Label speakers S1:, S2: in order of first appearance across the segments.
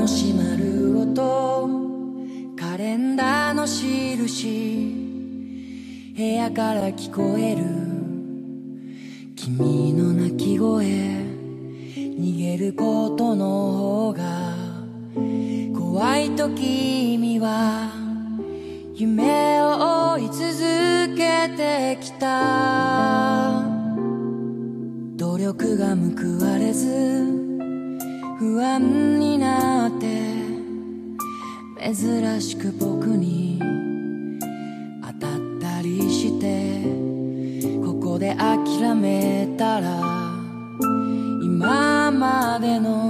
S1: の閉まる音。カレンダーの印。部屋から聞こえる。君の泣き声。逃げることの方が。怖いと君は。夢を追い続けてきた。努力が報われず。不安になって珍しく僕に当たったりしてここで諦めたら今までの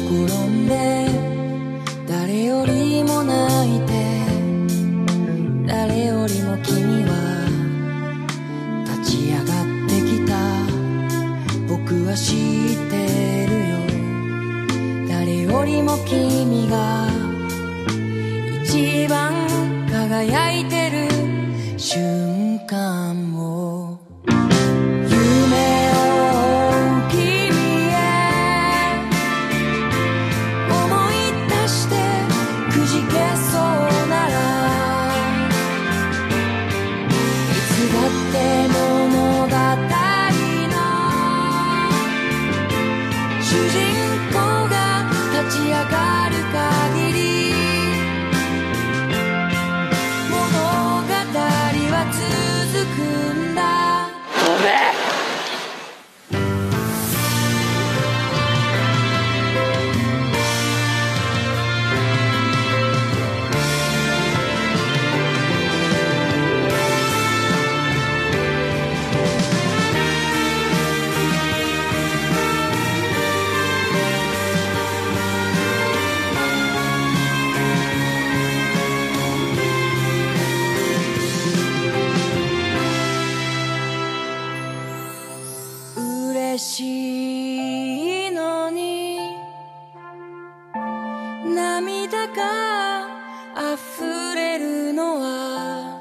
S1: よりも君は立ち上がってきた。僕は知ってるよ。誰よりも君が一番輝いてる。瞬間を。夢を君へ思い出してくじけそう。主が溢れるのは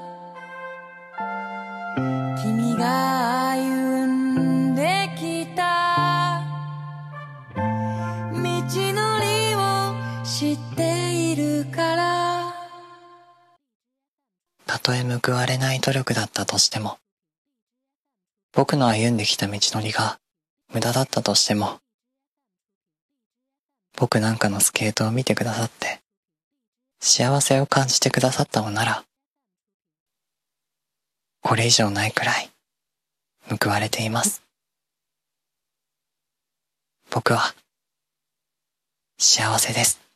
S1: 君が歩んできた道のりを知っているから。
S2: たとえ報われない努力だったとしても、僕の歩んできた道のりが無駄だったとしても、僕なんかのスケートを見てくださって、幸せを感じてくださったのなら、これ以上ないくらい報われています。僕は幸せです。